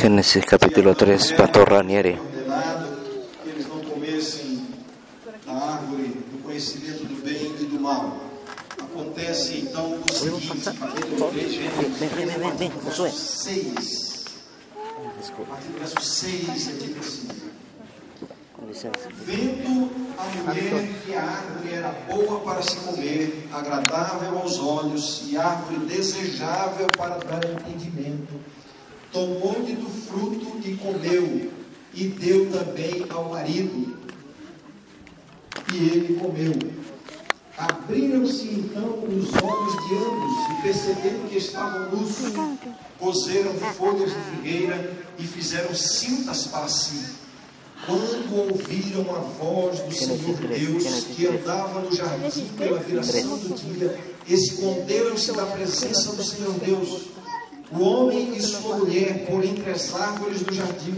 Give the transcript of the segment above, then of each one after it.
Génesis capítulo 3, Pastor Ranieri. Ordenado que eles não comessem da árvore do conhecimento do bem e do mal. Acontece então o seguinte, capítulo 3, verso 6. A partir do verso 6 é dito assim. Vendo a mulher que a árvore era boa para se comer, agradável aos olhos e árvore desejável para dar entendimento, tomou-lhe do fruto e comeu, e deu também ao marido, e ele comeu. Abriram-se então os olhos de ambos, e percebendo que estavam nus, cozeram folhas de figueira e fizeram cintas para si. Quando ouviram a voz do Senhor Deus, que andava no jardim pela viração do dia, esconderam-se da presença do Senhor Deus, o homem e sua mulher, por entre as árvores do jardim.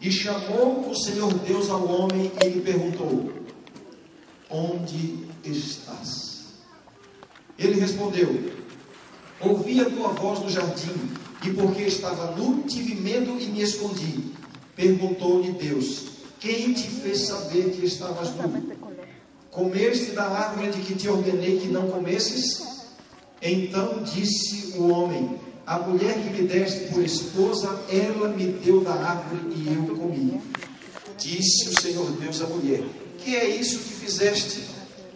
E chamou o Senhor Deus ao homem e lhe perguntou: Onde estás? Ele respondeu: Ouvi a tua voz no jardim, e porque estava nu, tive medo e me escondi. Perguntou-lhe Deus: quem te fez saber que estavas nu? Comeste da árvore de que te ordenei que não comesses? Então disse o homem: A mulher que me deste por esposa, ela me deu da árvore e eu comi. Disse o Senhor Deus à mulher: Que é isso que fizeste?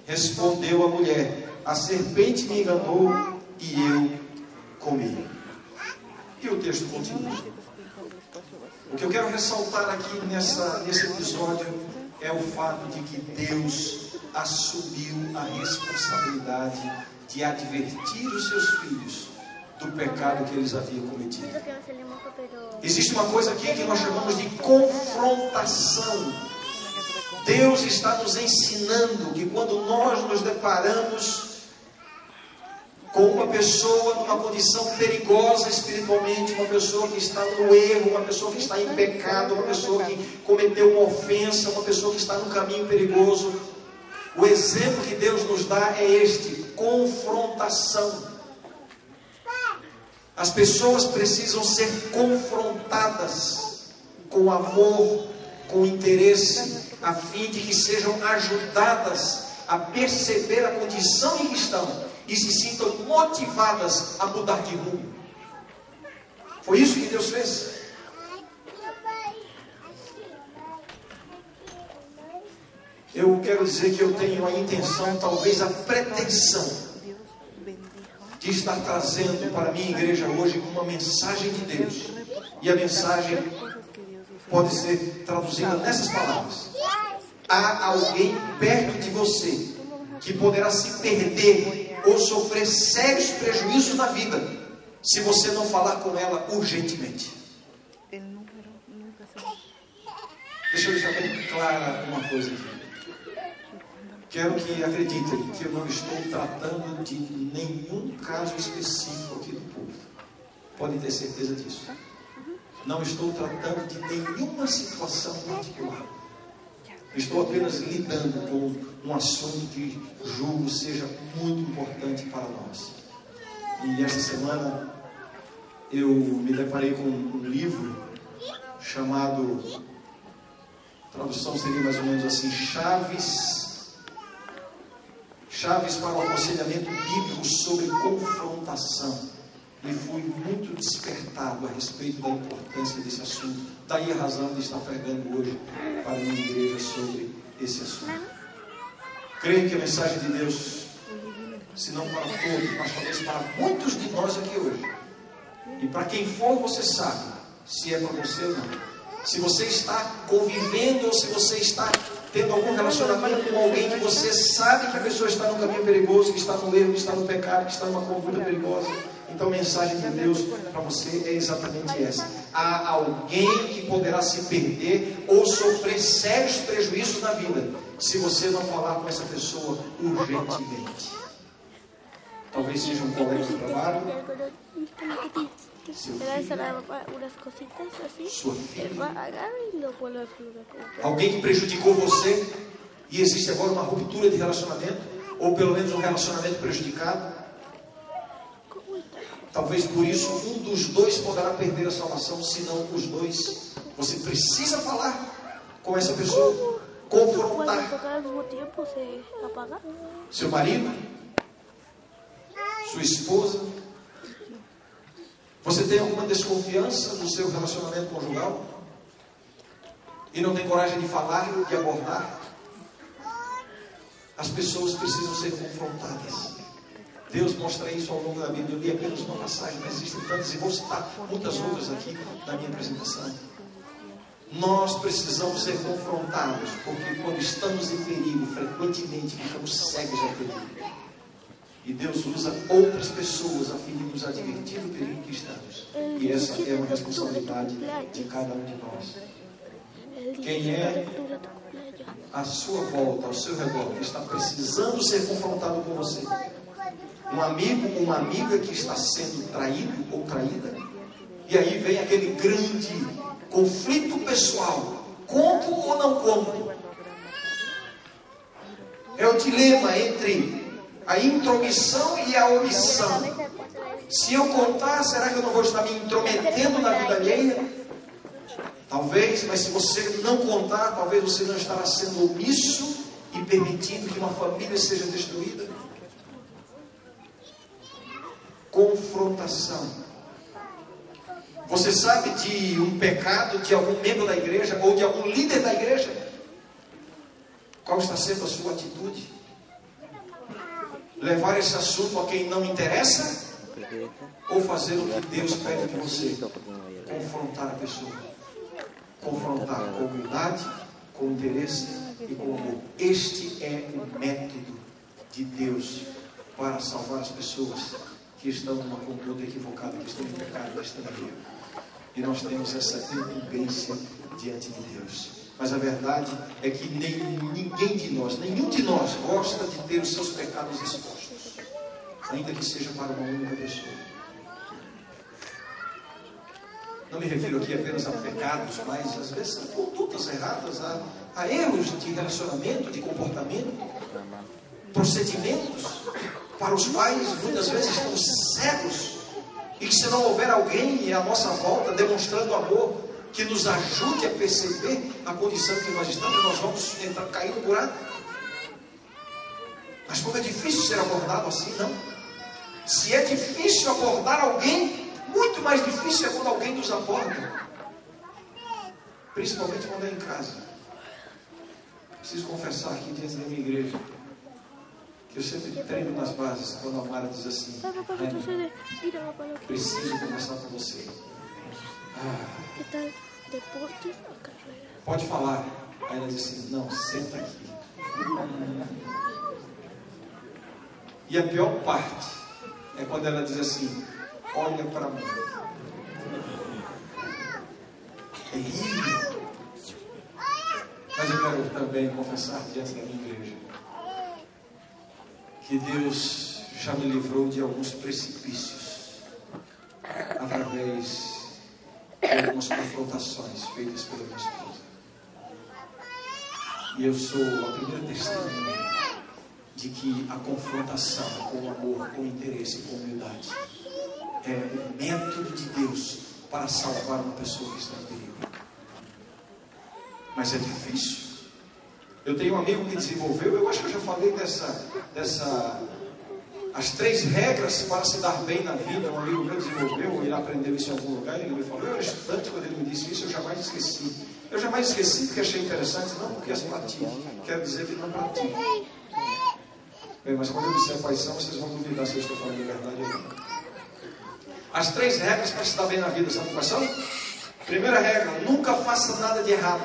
Respondeu a mulher: A serpente me enganou e eu comi. E o texto continua. O que eu quero ressaltar aqui nessa, nesse episódio é o fato de que Deus assumiu a responsabilidade de advertir os seus filhos do pecado que eles haviam cometido. Existe uma coisa aqui que nós chamamos de confrontação. Deus está nos ensinando que quando nós nos deparamos com uma pessoa numa condição perigosa espiritualmente, uma pessoa que está no erro, uma pessoa que está em pecado, uma pessoa que cometeu uma ofensa, uma pessoa que está no caminho perigoso. O exemplo que Deus nos dá é este: confrontação. As pessoas precisam ser confrontadas com amor, com interesse, a fim de que sejam ajudadas a perceber a condição em que estão e se sintam motivadas a mudar de rumo. Foi isso que Deus fez. Eu quero dizer que eu tenho a intenção, talvez a pretensão, de estar trazendo para a minha igreja hoje uma mensagem de Deus. E a mensagem pode ser traduzida nessas palavras: Há alguém perto de você que poderá se perder ou sofrer sérios prejuízos na vida se você não falar com ela urgentemente. Deixa eu deixar bem clara uma coisa aqui. Quero que acreditem que eu não estou tratando de nenhum caso específico aqui do povo. Podem ter certeza disso. Não estou tratando de nenhuma situação particular. Estou apenas lidando com um assunto que julgo seja muito importante para nós. E esta semana eu me deparei com um livro chamado, tradução seria mais ou menos assim, Chaves, Chaves para o aconselhamento bíblico sobre confrontação. E fui muito despertado a respeito da importância desse assunto. Daí a razão de estar pregando hoje para a minha igreja sobre esse assunto. Creio que a mensagem de Deus, se não para todos, mas talvez para muitos de nós aqui hoje, e para quem for, você sabe se é para você ou não. Se você está convivendo ou se você está tendo algum relacionamento com alguém que você sabe que a pessoa está no caminho perigoso, que está no erro, que está no pecado, que está numa conduta perigosa. Então a mensagem de Deus para você é exatamente essa. Há alguém que poderá se perder ou sofrer sérios prejuízos na vida se você não falar com essa pessoa urgentemente. Talvez seja um colega de trabalho, alguém que prejudicou você e existe agora uma ruptura de relacionamento, ou pelo menos um relacionamento prejudicado. Talvez por isso um dos dois poderá perder a salvação, se não os dois. Você precisa falar com essa pessoa, confrontar. Seu marido, sua esposa. Você tem alguma desconfiança no seu relacionamento conjugal? E não tem coragem de falar, de abordar? As pessoas precisam ser confrontadas. Deus mostra isso ao longo da Bíblia. Eu li apenas uma passagem, mas existem tantas, e vou citar muitas outras aqui na minha apresentação. Nós precisamos ser confrontados, porque quando estamos em perigo, frequentemente ficamos cegos ao perigo. E Deus usa outras pessoas a fim de nos advertir do perigo que estamos. E essa é uma responsabilidade de cada um de nós. Quem é à sua volta, ao seu redor, que está precisando ser confrontado com você. Um amigo uma amiga que está sendo traído ou traída. E aí vem aquele grande conflito pessoal. Conto ou não conto? É o dilema entre a intromissão e a omissão. Se eu contar, será que eu não vou estar me intrometendo na vida alheia? Talvez, mas se você não contar, talvez você não estará sendo omisso e permitindo que uma família seja destruída. Confrontação. Você sabe de um pecado de algum membro da igreja ou de algum líder da igreja? Qual está sendo a sua atitude? Levar esse assunto a quem não interessa? Ou fazer o que Deus pede de você? Confrontar a pessoa confrontar com humildade, com interesse e com amor. Este é o método de Deus para salvar as pessoas que estão numa conduta equivocada, que estão em pecado, que estão erro. E nós temos essa incumbência diante de Deus. Mas a verdade é que nem, ninguém de nós, nenhum de nós gosta de ter os seus pecados expostos, ainda que seja para uma única pessoa. Não me refiro aqui apenas a pecados, mas às vezes são condutas erradas, a, a erros de relacionamento, de comportamento, procedimentos para os quais muitas vezes estamos cegos e que se não houver alguém à nossa volta demonstrando amor que nos ajude a perceber a condição que nós estamos, nós vamos entrar, cair no buraco. Mas como é difícil ser abordado assim, não? Se é difícil abordar alguém muito mais difícil é quando alguém nos aborda, principalmente quando é em casa. Preciso confessar aqui diante da minha igreja que eu sempre treino nas bases quando a Mara diz assim: Preciso conversar com você. Ah, pode falar. Aí ela diz assim: Não, senta aqui. E a pior parte é quando ela diz assim: olha para mim. Terrível. Mas eu quero também confessar diante da minha igreja que Deus já me livrou de alguns precipícios através de algumas confrontações feitas pela minha esposa. E eu sou a primeira testemunha de que a confrontação com amor, com interesse, com humildade é o método de Deus para salvar uma pessoa que está em perigo. Mas é difícil. Eu tenho um amigo que desenvolveu, eu acho que eu já falei dessa, dessa as três regras para se dar bem na vida. Um amigo meu desenvolveu, ele aprendeu isso em algum lugar, ele me falou, eu era estudante quando ele me disse isso, eu jamais esqueci. Eu jamais esqueci porque achei interessante, não porque as pratico. Quero dizer que não pratico. Bem, mas quando eu disser quais são, vocês vão duvidar se eu estou falando a verdade ou não. As três regras para se dar bem na vida, sabe quais são? Primeira regra, nunca faça nada de errado.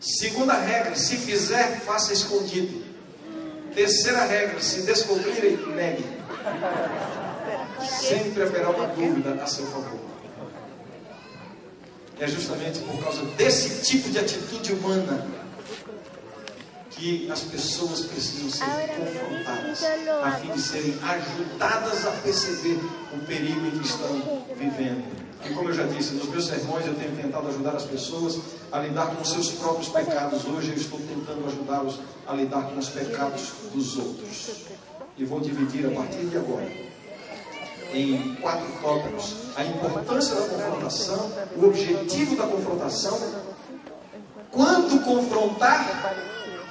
Segunda regra, se fizer, faça escondido. Terceira regra, se descobrirem, negue. Sempre haverá uma dúvida a seu favor. É justamente por causa desse tipo de atitude humana que as pessoas precisam ser confrontadas, a fim de serem ajudadas a perceber o perigo em que estão vivendo. E como eu já disse, nos meus sermões eu tenho tentado ajudar as pessoas a lidar com os seus próprios pecados. Hoje eu estou tentando ajudá-los a lidar com os pecados dos outros. E vou dividir a partir de agora em quatro tópicos: a importância da confrontação, o objetivo da confrontação, quando confrontar,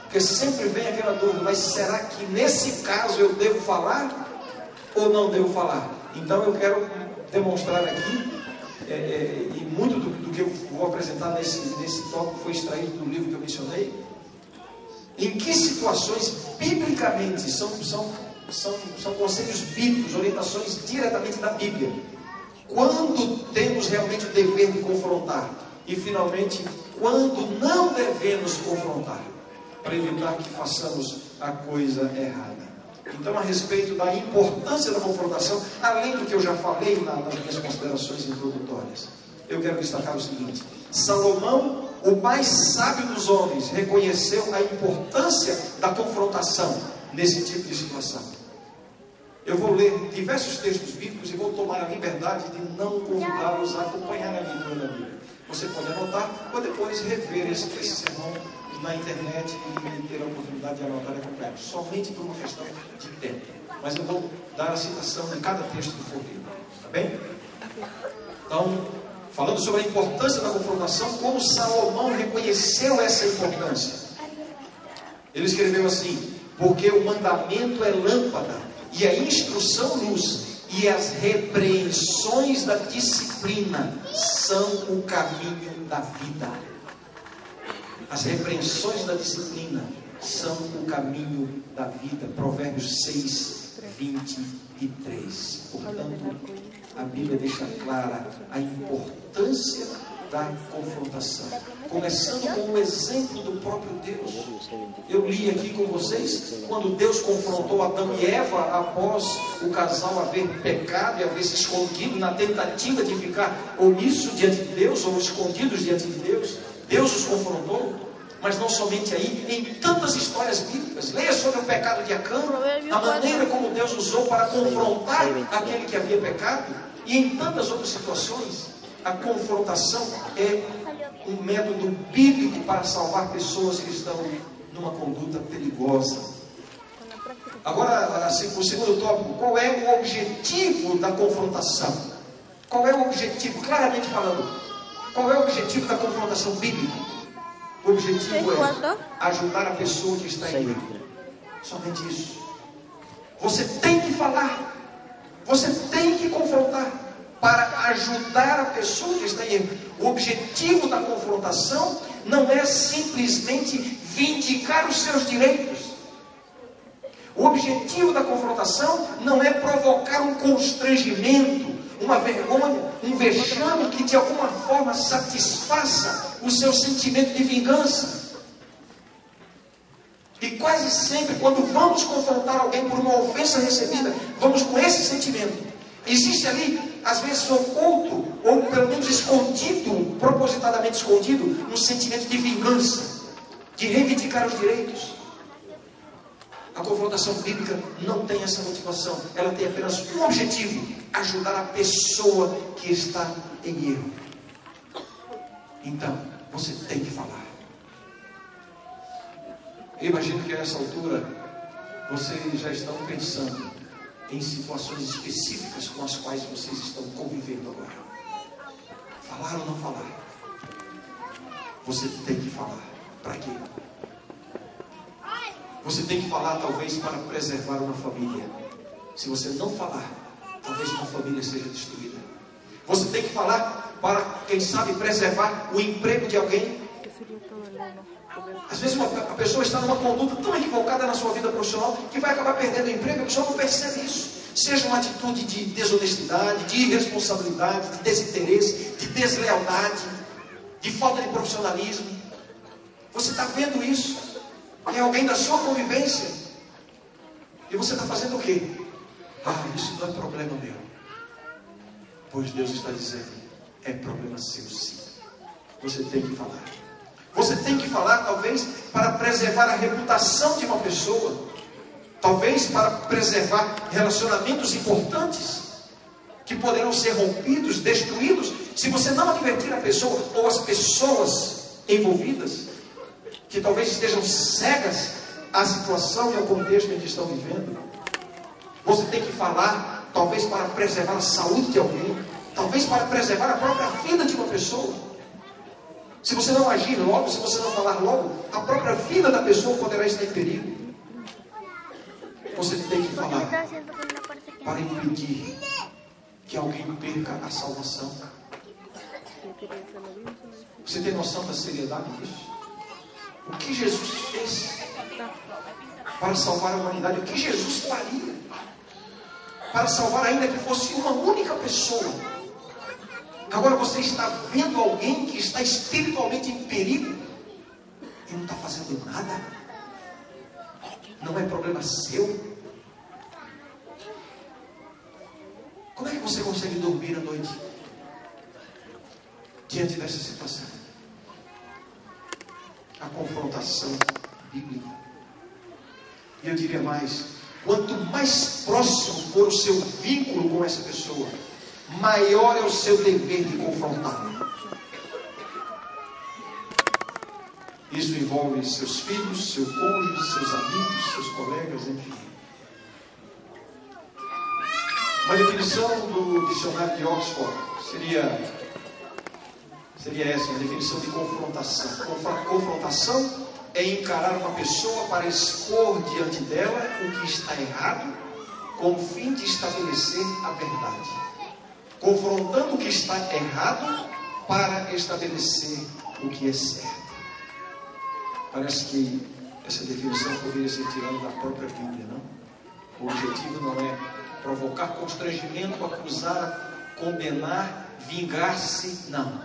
porque sempre vem aquela dúvida, mas será que nesse caso eu devo falar ou não devo falar? Então eu quero demonstrar aqui, é, é, e muito do, do, que eu vou apresentar nesse, nesse tópico foi extraído do livro que eu mencionei, em que situações biblicamente são, são, são, são conselhos bíblicos, orientações diretamente da Bíblia. Quando temos realmente o dever de confrontar e finalmente quando não devemos confrontar, para evitar que façamos a coisa errada. Então, a respeito da importância da confrontação, além do que eu já falei nas minhas considerações introdutórias, eu quero destacar o seguinte: Salomão, o mais sábio dos homens, reconheceu a importância da confrontação nesse tipo de situação. Eu vou ler diversos textos bíblicos e vou tomar a liberdade de não convidá-los a acompanhar a leitura da Bíblia. Você pode anotar ou depois rever esse, esse sermão na internet e ter a oportunidade de anotar e acompanhar, somente por uma questão de tempo. Mas eu vou dar a citação de cada texto que for. Tá bem? Então, falando sobre a importância da confrontação, como Salomão reconheceu essa importância. Ele escreveu assim: Porque o mandamento é lâmpada e a instrução luz, e as repreensões da disciplina são o caminho da vida. As repreensões da disciplina são o caminho da vida. Provérbios 6, 23. Portanto, a Bíblia deixa clara a importância da confrontação. Começando com o exemplo do próprio Deus. Eu li aqui com vocês quando Deus confrontou Adão e Eva após o casal haver pecado e haver se escondido na tentativa de ficar omisso diante de Deus ou escondidos diante de Deus. Deus os confrontou. Mas não somente aí, em tantas histórias bíblicas. Leia sobre o pecado de Acã, a maneira como Deus usou para confrontar aquele que havia pecado, e em tantas outras situações a confrontação é um método bíblico para salvar pessoas que estão numa conduta perigosa. Agora, assim, o segundo tópico, qual é o objetivo da confrontação? Qual é o objetivo, claramente falando, qual é o objetivo da confrontação bíblica? O objetivo é ajudar a pessoa que está em erro. Somente isso. Você tem que falar, você tem que confrontar para ajudar a pessoa que está em erro. O objetivo da confrontação não é simplesmente vindicar os seus direitos. O objetivo da confrontação não é provocar um constrangimento, uma vergonha, um vexame que de alguma forma satisfaça o seu sentimento de vingança. E quase sempre, quando vamos confrontar alguém por uma ofensa recebida, vamos com esse sentimento. Existe ali às vezes oculto, ou pelo menos escondido, propositadamente escondido, um sentimento de vingança, de reivindicar os direitos. A confrontação bíblica não tem essa motivação, ela tem apenas um objetivo: ajudar a pessoa que está em erro. Então, você tem que falar. Eu imagino que a essa altura vocês já estão pensando em situações específicas com as quais vocês estão convivendo agora. Falar ou não falar? Você tem que falar. Para quê? Você tem que falar, talvez, para preservar uma família. Se você não falar, talvez uma família seja destruída. Você tem que falar para, quem sabe, preservar o emprego de alguém às vezes uma, a pessoa está numa conduta tão equivocada na sua vida profissional que vai acabar perdendo o emprego, a pessoa não percebe isso. Seja uma atitude de desonestidade, de irresponsabilidade, de desinteresse, de deslealdade, de falta de profissionalismo. Você está vendo isso em alguém da sua convivência. E você está fazendo o quê? Ah, isso não é problema meu. Pois Deus está dizendo, é problema seu sim. Você tem que falar. Você tem que falar, talvez, para preservar a reputação de uma pessoa, talvez para preservar relacionamentos importantes que poderão ser rompidos, destruídos, se você não advertir a pessoa ou as pessoas envolvidas, que talvez estejam cegas à situação e ao contexto em que estão vivendo. Você tem que falar talvez para preservar a saúde de alguém, talvez para preservar a própria vida de uma pessoa. Se você não agir logo, se você não falar logo, a própria vida da pessoa poderá estar em perigo. Você tem que falar para impedir que alguém perca a salvação. Você tem noção da seriedade disso? O que Jesus fez para salvar a humanidade? O que Jesus faria para salvar, ainda que fosse uma única pessoa? Agora você está vendo alguém que está espiritualmente em perigo e não está fazendo nada. Não é problema seu. Como é que você consegue dormir à noite diante dessa situação? A confrontação bíblica. E eu diria mais: quanto mais próximo for o seu vínculo com essa pessoa, maior é o seu dever de confrontá-la. Isso envolve seus filhos, seu cônjuge, seus amigos, seus colegas, enfim. Uma definição do dicionário de Oxford seria, seria essa, uma definição de confrontação. Confrontação é encarar uma pessoa para expor diante dela o que está errado, com o fim de estabelecer a verdade. Confrontando o que está errado para estabelecer o que é certo. Parece que essa definição poderia ser tirada da própria Bíblia, não? O objetivo não é provocar constrangimento, acusar, condenar, vingar-se, não.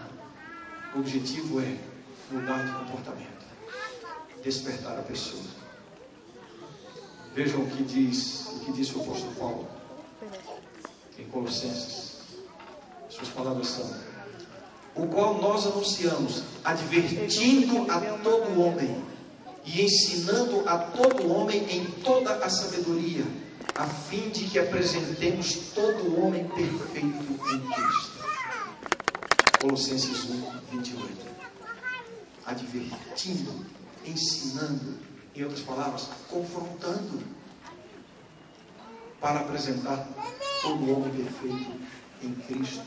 O objetivo é mudar de comportamento, despertar a pessoa. Vejam o que diz, o que diz o apóstolo Paulo em Colossenses. Suas palavras são: o qual nós anunciamos, advertindo a todo homem e ensinando a todo homem em toda a sabedoria, a fim de que apresentemos todo homem perfeito em Cristo. Colossenses 1, 28. Advertindo, ensinando, em outras palavras, confrontando, para apresentar todo homem perfeito em Cristo.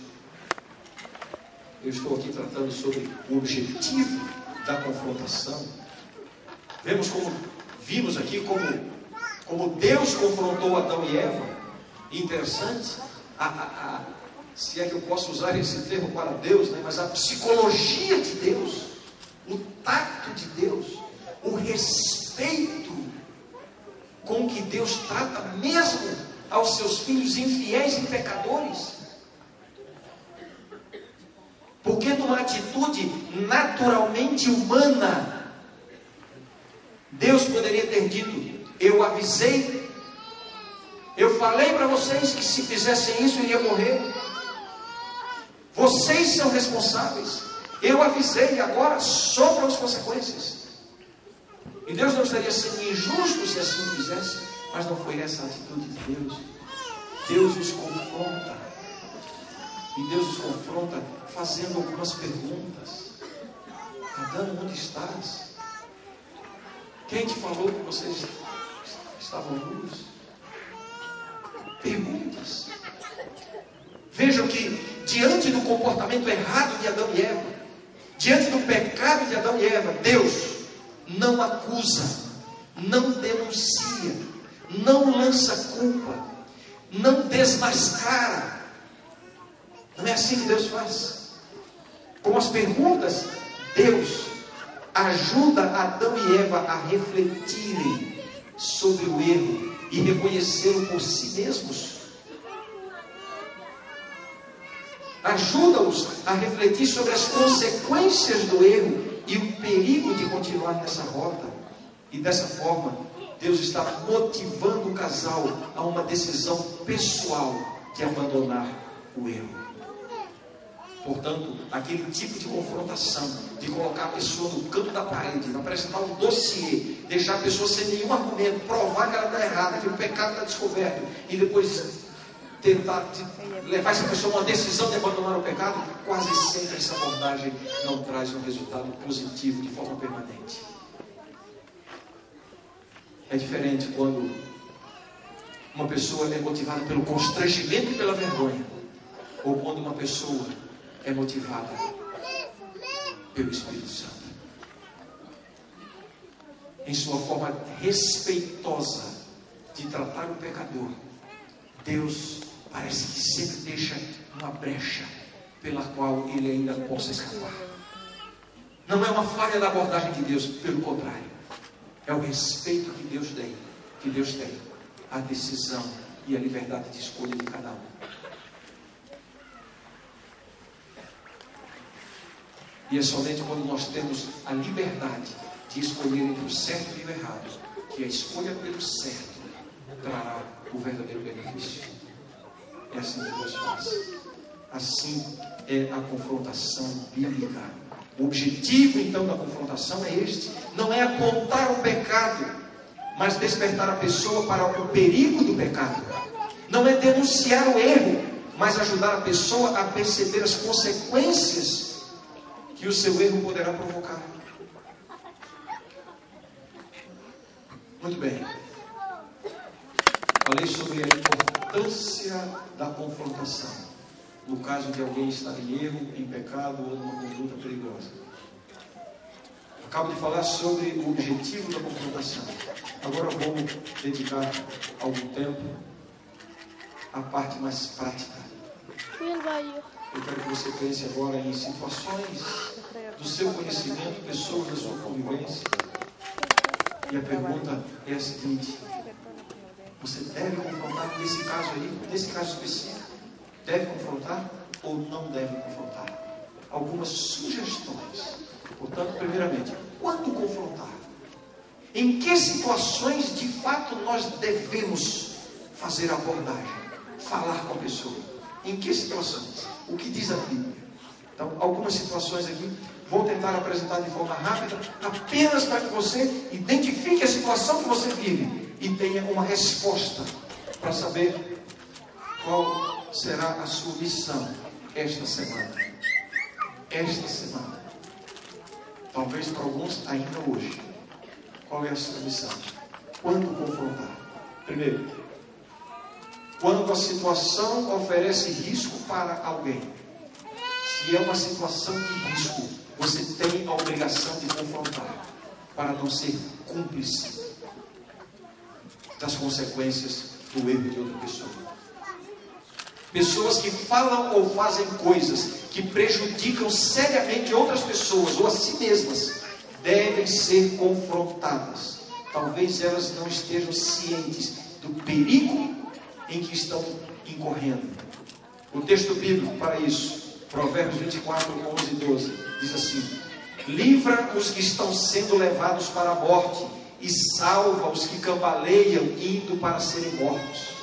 Eu estou aqui tratando sobre o objetivo da confrontação. Vemos como, vimos aqui como como Deus confrontou Adão e Eva, interessante, a, a, a, se é que eu posso usar esse termo para Deus, né? mas a psicologia de Deus, o tato de Deus, o respeito com que Deus trata mesmo aos seus filhos infiéis e pecadores. Porque numa atitude naturalmente humana, Deus poderia ter dito: eu avisei. Eu falei para vocês que se fizessem isso iria morrer. Vocês são responsáveis. Eu avisei, agora sofram as consequências. E Deus não estaria sendo injusto se assim fizesse, mas não foi essa a atitude de Deus. Deus nos confronta. E Deus nos confronta fazendo algumas perguntas. Adão, onde estás? Quem te falou que vocês estavam nus? Perguntas. Vejam que, diante do comportamento errado de Adão e Eva, diante do pecado de Adão e Eva, Deus não acusa, não denuncia, não lança culpa, não desmascara. Não é assim que Deus faz. Com as perguntas, Deus ajuda Adão e Eva a refletirem sobre o erro e reconhecê-lo por si mesmos. Ajuda-os a refletir sobre as consequências do erro e o perigo de continuar nessa rota. E dessa forma, Deus está motivando o casal a uma decisão pessoal de abandonar o erro. Portanto, aquele tipo de confrontação, de colocar a pessoa no canto da parede, apresentar um dossiê, deixar a pessoa sem nenhum argumento, provar que ela está errada, que o pecado está descoberto, e depois tentar levar essa pessoa a uma decisão de abandonar o pecado, quase sempre essa abordagem não traz um resultado positivo de forma permanente. É diferente quando uma pessoa é motivada pelo constrangimento e pela vergonha, ou quando uma pessoa é motivada pelo Espírito Santo. Em sua forma respeitosa de tratar o pecador, Deus parece que sempre deixa uma brecha pela qual ele ainda possa escapar. Não é uma falha da abordagem de Deus, pelo contrário, é o respeito que Deus tem, que Deus tem, a decisão e a liberdade de escolha de cada um. E é somente quando nós temos a liberdade de escolher entre o certo e o errado, que a escolha pelo certo trará o verdadeiro benefício. É assim que Deus faz. Assim é a confrontação bíblica. O objetivo então da confrontação é este: não é apontar o pecado, mas despertar a pessoa para o perigo do pecado. Não é denunciar o erro, mas ajudar a pessoa a perceber as consequências que o seu erro poderá provocar. Muito bem. Falei sobre a importância da confrontação. No caso de alguém estar em erro, em pecado ou numa conduta perigosa. Acabo de falar sobre o objetivo da confrontação. Agora vou dedicar algum tempo à parte mais prática. Eu quero que você pense agora em situações do seu conhecimento, pessoas da sua convivência. E a pergunta é a seguinte: você deve confrontar nesse caso aí, nesse caso específico? Deve confrontar ou não deve confrontar? Algumas sugestões. Portanto, primeiramente, quando confrontar? Em que situações de fato nós devemos fazer abordagem, falar com a pessoa? Em que situações? o que diz a Bíblia. Então, algumas situações aqui, vou tentar apresentar de forma rápida, apenas para que você identifique a situação que você vive e tenha uma resposta para saber qual será a sua missão esta semana. Esta semana. Talvez para alguns ainda hoje. Qual é a sua missão? Quando confrontar? Primeiro, quando a situação oferece risco para alguém. Se é uma situação de risco, você tem a obrigação de confrontar, para não ser cúmplice das consequências do erro de outra pessoa. Pessoas que falam ou fazem coisas que prejudicam seriamente outras pessoas ou a si mesmas devem ser confrontadas. Talvez elas não estejam cientes do perigo em que estão incorrendo. O texto bíblico para isso, Provérbios 24, 11 e 12, diz assim: Livra os que estão sendo levados para a morte e salva os que cambaleiam indo para serem mortos.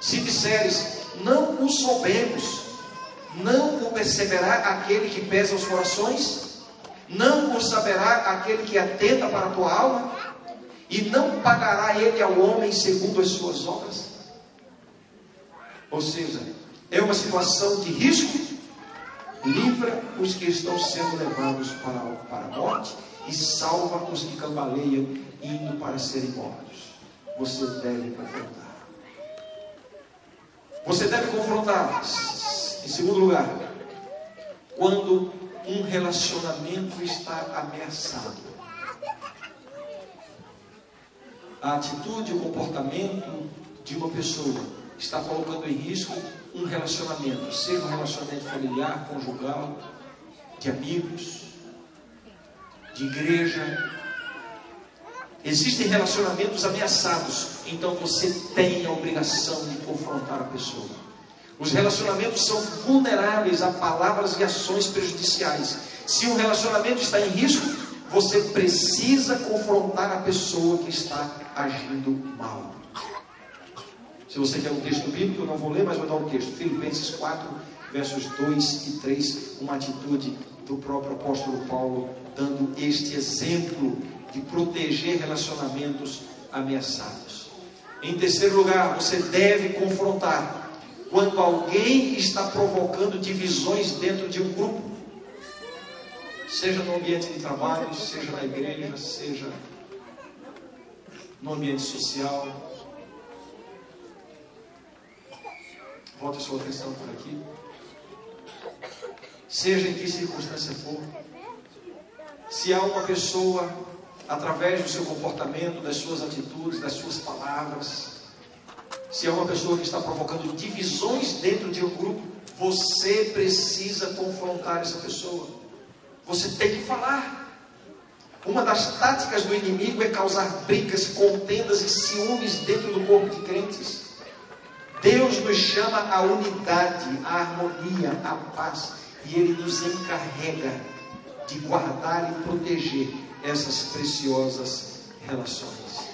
Se disseres, não o soubemos, não o perceberá aquele que pesa os corações? Não o saberá aquele que atenta para a tua alma? E não pagará ele ao homem segundo as suas obras? Ou seja, é uma situação de risco, livra os que estão sendo levados para, para a morte e salva os que cambaleiam indo para serem mortos. Você deve confrontar. Você deve confrontar. Em segundo lugar, quando um relacionamento está ameaçado. A atitude, o comportamento de uma pessoa está colocando em risco um relacionamento, seja um relacionamento familiar, conjugal, de amigos, de igreja. Existem relacionamentos ameaçados, então você tem a obrigação de confrontar a pessoa. Os relacionamentos são vulneráveis a palavras e ações prejudiciais. Se um relacionamento está em risco, você precisa confrontar a pessoa que está agindo mal. Se você quer um texto bíblico, eu não vou ler, mas vou dar um texto. Filipenses 4, versos 2 e 3, uma atitude do próprio apóstolo Paulo, dando este exemplo de proteger relacionamentos ameaçados. Em terceiro lugar, você deve confrontar quando alguém está provocando divisões dentro de um grupo, seja no ambiente de trabalho, seja na igreja, seja no ambiente social, Volte sua atenção por aqui. Seja em que circunstância for, se há uma pessoa, através do seu comportamento, das suas atitudes, das suas palavras, se há uma pessoa que está provocando divisões dentro de um grupo, você precisa confrontar essa pessoa. Você tem que falar. Uma das táticas do inimigo é causar brigas, contendas e ciúmes dentro do corpo de crentes. Deus nos chama à unidade, à harmonia, à paz, e Ele nos encarrega de guardar e proteger essas preciosas relações.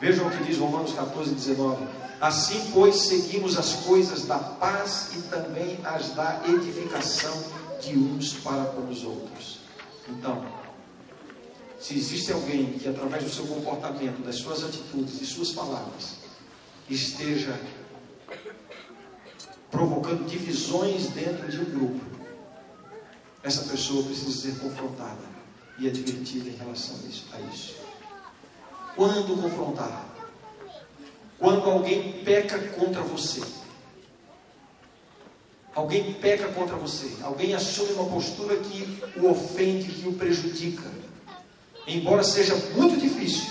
Vejam o que diz Romanos 14, 19. Assim, pois, seguimos as coisas da paz e também as da edificação de uns para com os outros. Então, se existe alguém que, através do seu comportamento, das suas atitudes e suas palavras, esteja provocando divisões dentro de um grupo, essa pessoa precisa ser confrontada e advertida em relação a isso. Quando confrontar? Quando alguém peca contra você. Alguém peca contra você. Alguém assume uma postura que o ofende, que o prejudica embora seja muito difícil,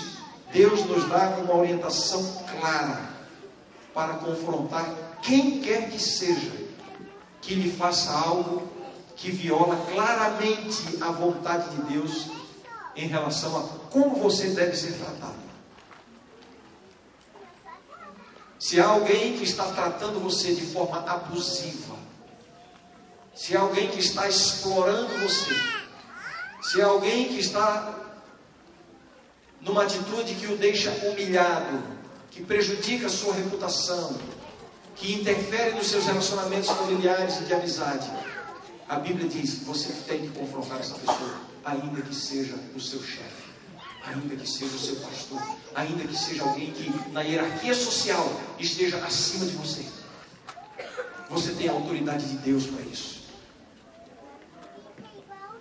Deus nos dá uma orientação clara para confrontar quem quer que seja que lhe faça algo que viola claramente a vontade de Deus em relação a como você deve ser tratado. Se há alguém que está tratando você de forma abusiva, se há alguém que está explorando você, se há alguém que está numa atitude que o deixa humilhado, que prejudica a sua reputação, que interfere nos seus relacionamentos familiares e de amizade. A Bíblia diz: você tem que confrontar essa pessoa, ainda que seja o seu chefe, ainda que seja o seu pastor, ainda que seja alguém que na hierarquia social esteja acima de você. Você tem a autoridade de Deus para isso.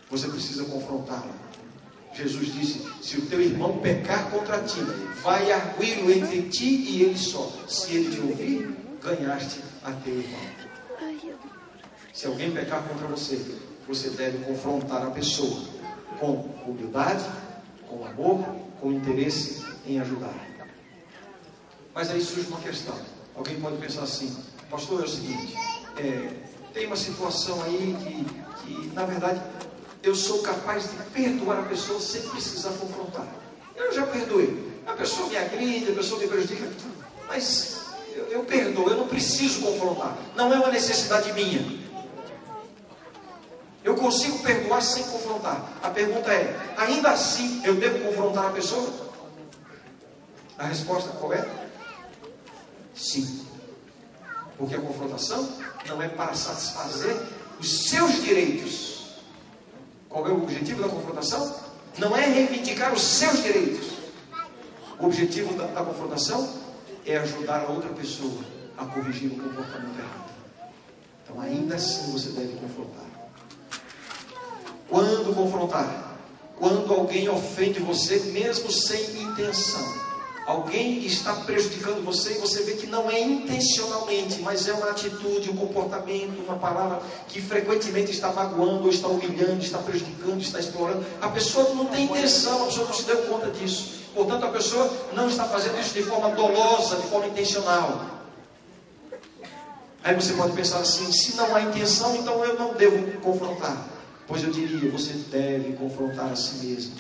Você precisa confrontá-la. Jesus disse: Se o teu irmão pecar contra ti, vai arguí-lo entre ti e ele só. Se ele te ouvir, ganhaste a teu irmão. Se alguém pecar contra você, você deve confrontar a pessoa com humildade, com amor, com interesse em ajudar. Mas aí surge uma questão. Alguém pode pensar assim, pastor, é o seguinte, é, tem uma situação aí que, que na verdade, eu sou capaz de perdoar a pessoa sem precisar confrontar. Eu já perdoei. A pessoa me agride, a pessoa me prejudica, mas eu, eu perdoo, eu não preciso confrontar. Não é uma necessidade minha. Eu consigo perdoar sem confrontar. A pergunta é: ainda assim eu devo confrontar a pessoa? A resposta qual é? Sim. Porque a confrontação não é para satisfazer os seus direitos qual é o objetivo da confrontação? Não é reivindicar os seus direitos. O objetivo da, da confrontação é ajudar a outra pessoa a corrigir o comportamento errado. Então, ainda assim, você deve confrontar. Quando confrontar? Quando alguém ofende você, mesmo sem intenção alguém está prejudicando você e você vê que não é intencionalmente, mas é uma atitude, um comportamento, uma palavra que frequentemente está magoando, ou está humilhando, está prejudicando, está explorando. A pessoa não tem intenção, a pessoa não se deu conta disso. Portanto, a pessoa não está fazendo isso de forma dolosa, de forma intencional. Aí você pode pensar assim: se não há intenção, então eu não devo confrontar. Pois eu diria: você deve confrontar a si mesmo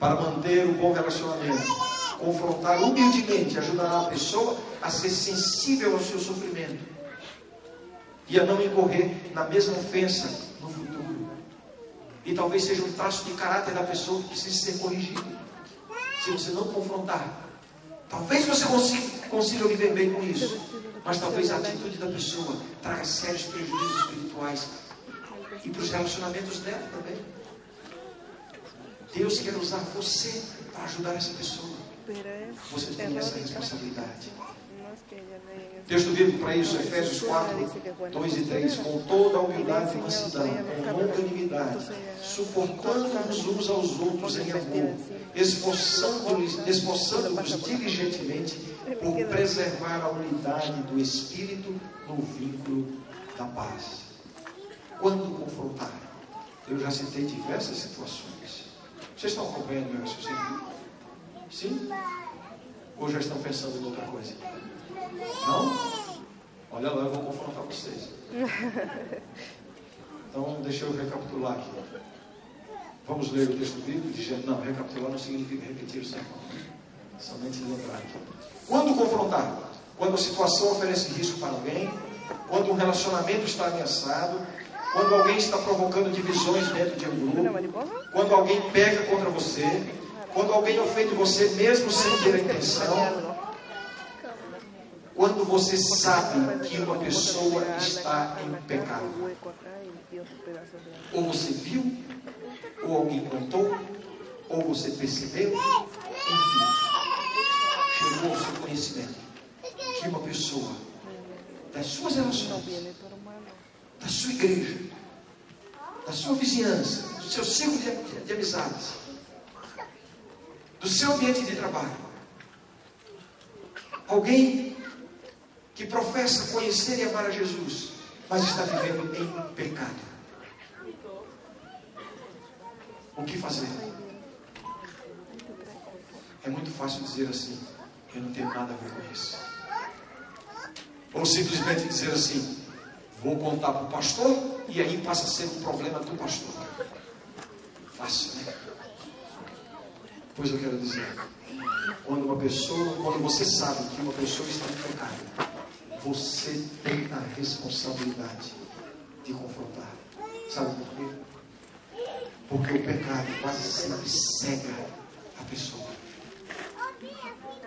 para manter um bom relacionamento. Confrontar humildemente ajudará a pessoa a ser sensível ao seu sofrimento e a não incorrer na mesma ofensa no futuro. E talvez seja um traço de caráter da pessoa que precisa ser corrigido. Se você não confrontar, talvez você consiga, consiga viver bem com isso, mas talvez a atitude da pessoa traga sérios prejuízos espirituais e para os relacionamentos dela também. Deus quer usar você para ajudar essa pessoa. Você tem essa responsabilidade. Texto bíblico para isso, Efésios 4, 2 e 3. Com toda a humildade e mansidão, com longanimidade, suportando-nos uns aos outros em amor, esforçando-nos esforçando diligentemente por preservar a unidade do Espírito no vínculo da paz. Quando confrontar? Eu já citei diversas situações. Vocês estão acompanhando meu raciocínio? Sim? Ou já estão pensando em outra coisa? Não? Olha lá, eu vou confrontar vocês. Então, deixa eu recapitular aqui. Vamos ler o texto bíblico dizendo, não, recapitular não significa repetir o sermão. Somente lembrar aqui. Quando confrontar? Quando a situação oferece risco para alguém, quando um relacionamento está ameaçado, quando alguém está provocando divisões dentro de um grupo, quando alguém pega contra você, quando alguém ofende você mesmo sem ter a intenção, quando você sabe que uma pessoa está em pecado. Ou você viu, ou alguém contou, ou você percebeu, enfim, chegou ao seu conhecimento que uma pessoa das suas relações, da sua igreja, da sua vizinhança, do seu círculo de, de amizades, do seu ambiente de trabalho, alguém que professa conhecer e amar a Jesus, mas está vivendo em pecado. O que fazer? É muito fácil dizer assim: eu não tenho nada a ver com isso. Ou simplesmente dizer assim: vou contar para o pastor e aí passa a ser um problema do pastor. Fácil, né? Pois eu quero dizer: quando uma pessoa, quando você sabe que uma pessoa está em pecado, você tem a responsabilidade de confrontar. Sabe por quê? Porque o pecado quase sempre cega a pessoa.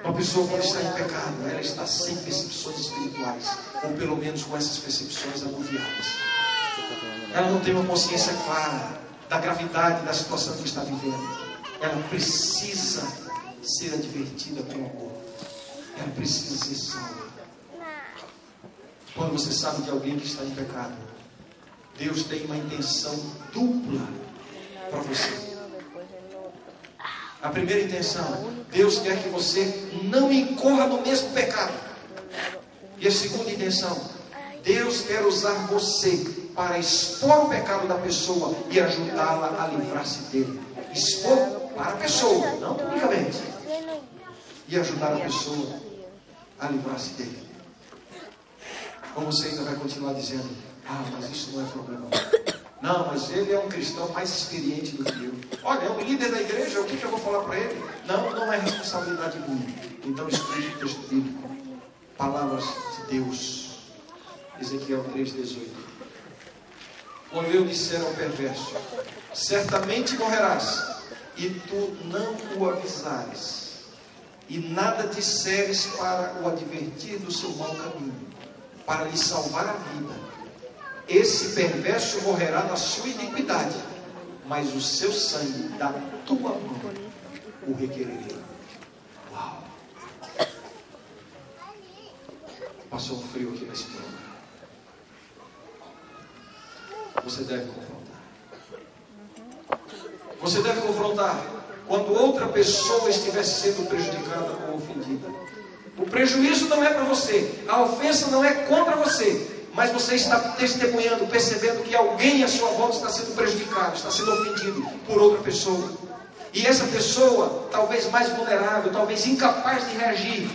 Uma pessoa quando está em pecado, ela está sem percepções espirituais, ou pelo menos com essas percepções anuviadas. Ela não tem uma consciência clara da gravidade da situação que está vivendo. Ela precisa ser advertida com amor. Ela precisa ser salva. Quando você sabe de alguém que está em pecado, Deus tem uma intenção dupla para você. A primeira intenção, Deus quer que você não incorra no mesmo pecado. E a segunda intenção, Deus quer usar você para expor o pecado da pessoa e ajudá-la a livrar-se dele. Expor para a pessoa, não publicamente. E ajudar a pessoa a livrar-se dele. Ou você ainda vai continuar dizendo: Ah, mas isso não é problema. Não, mas ele é um cristão mais experiente do que eu. Olha, é o líder da igreja, o que, que eu vou falar para ele? Não, não é responsabilidade minha. Então estude o texto bíblico. Palavras de Deus. Ezequiel 3,18. Quando eu disser ao perverso, certamente morrerás, e tu não o avisares, e nada disseres para o advertir do seu mau caminho, para lhe salvar a vida. Esse perverso morrerá na sua iniquidade, mas o seu sangue da tua mão o requererei. Uau! Passou um frio aqui nesse plano. Você deve confrontar. Você deve confrontar quando outra pessoa estiver sendo prejudicada ou ofendida. O prejuízo não é para você, a ofensa não é contra você, mas você está testemunhando, percebendo que alguém à sua volta está sendo prejudicado, está sendo ofendido por outra pessoa. E essa pessoa, talvez mais vulnerável, talvez incapaz de reagir,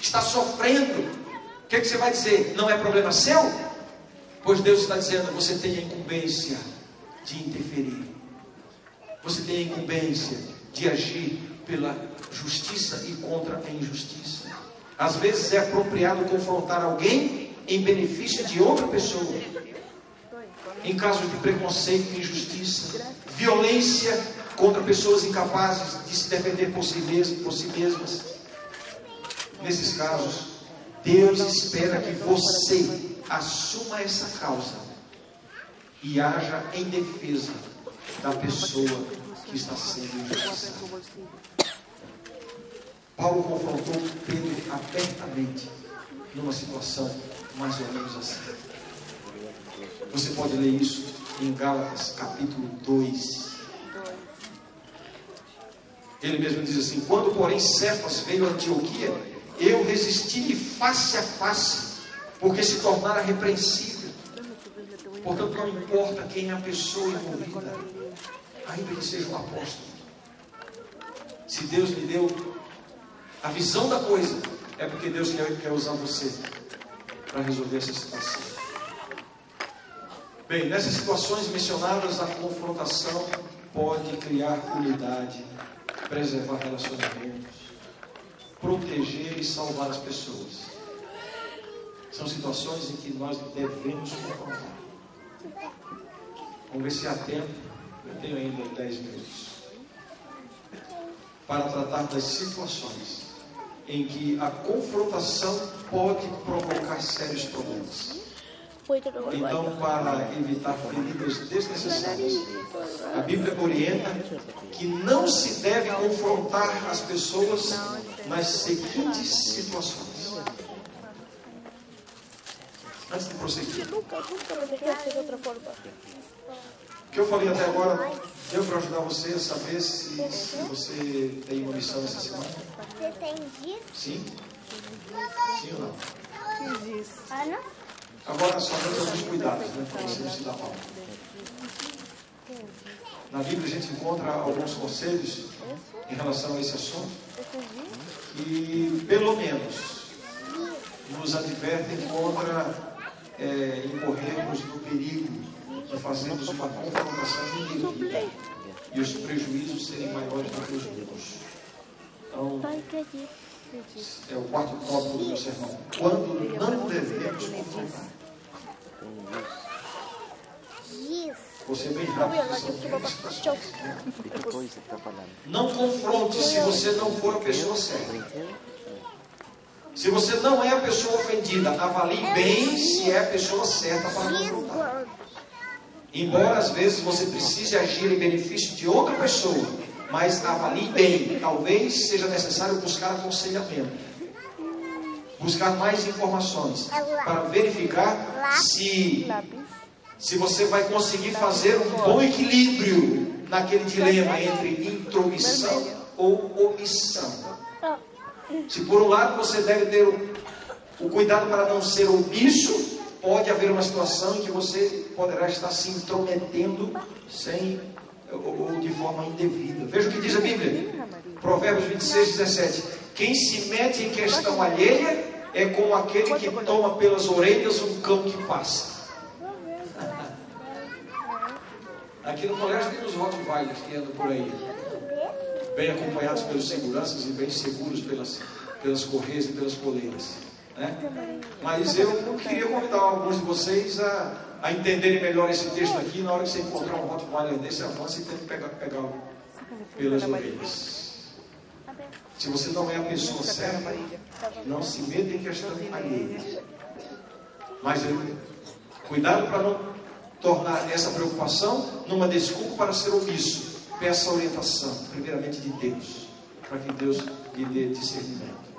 está sofrendo. O que, é que você vai dizer? Não é problema seu? Pois Deus está dizendo: você tem a incumbência de interferir, você tem a incumbência de agir pela justiça e contra a injustiça. Às vezes é apropriado confrontar alguém em benefício de outra pessoa. Em casos de preconceito injustiça, violência contra pessoas incapazes de se defender por si, mesmas, por si mesmas. Nesses casos, Deus espera que você assuma essa causa e haja em defesa da pessoa que está sendo injustiçada. Paulo confrontou Pedro abertamente numa situação mais ou menos assim. Você pode ler isso em Gálatas capítulo 2. Ele mesmo diz assim: Quando, porém, Cefas veio a Antioquia, eu resisti face a face, porque se tornara repreensível. Portanto, não importa quem é a pessoa envolvida, ainda que seja um apóstolo. Se Deus lhe deu a visão da coisa, é porque Deus quer usar você para resolver essa situação. Bem, nessas situações mencionadas, a confrontação pode criar unidade, preservar relacionamentos, proteger e salvar as pessoas. São situações em que nós devemos confrontar. Vamos ver se há tempo. Eu tenho ainda 10 minutos. Para tratar das situações em que a confrontação pode provocar sérios problemas. Então, para evitar feridas desnecessárias, a Bíblia orienta que não se deve confrontar as pessoas nas seguintes situações. Antes de prosseguir, o que eu falei até agora deu para ajudar você a saber se, se você tem uma missão essa semana? Você tem disso? Sim? Sim ou não? Ah, não? Agora, só dando alguns cuidados, né, para você não se dar mal. Na Bíblia a gente encontra alguns conselhos em relação a esse assunto que, pelo menos, nos advertem contra é, incorrermos no perigo de fazermos uma confrontação indevida e os prejuízos serem maiores do que os lucros. Então, é o quarto tópico do meu sermão. Quando não devemos confrontar. Você é bem rápido. Não confronte se você não for a pessoa certa. Se você não é a pessoa ofendida, avalie bem se é a pessoa certa para confrontar. Embora às vezes você precise agir em benefício de outra pessoa, mas avalie bem. Talvez seja necessário buscar aconselhamento, buscar mais informações para verificar se se você vai conseguir fazer um bom equilíbrio naquele dilema entre intromissão ou omissão. Se por um lado você deve ter o, cuidado para não ser omisso, pode haver uma situação em que você poderá estar se intrometendo sem ou, de forma indevida. Veja o que diz a Bíblia. Provérbios 26, 17. Quem se mete em questão alheia é como aquele que toma pelas orelhas um cão que passa. Aqui no colégio tem os Rottweilers que andam por aí, bem acompanhados pelos seguranças e bem seguros pelas, pelas correias e pelas coleiras. Né? Mas eu queria convidar alguns de vocês a, a entenderem melhor esse texto aqui. Na hora que você encontrar um Rottweiler desse, avance e tente pegar, pegá-lo pelas orelhas. Se você não é a pessoa certa, não se meta em questão alheia. Mas cuidado para não tornar essa preocupação numa desculpa para ser omisso. Peça orientação, primeiramente de Deus, para que Deus lhe dê discernimento.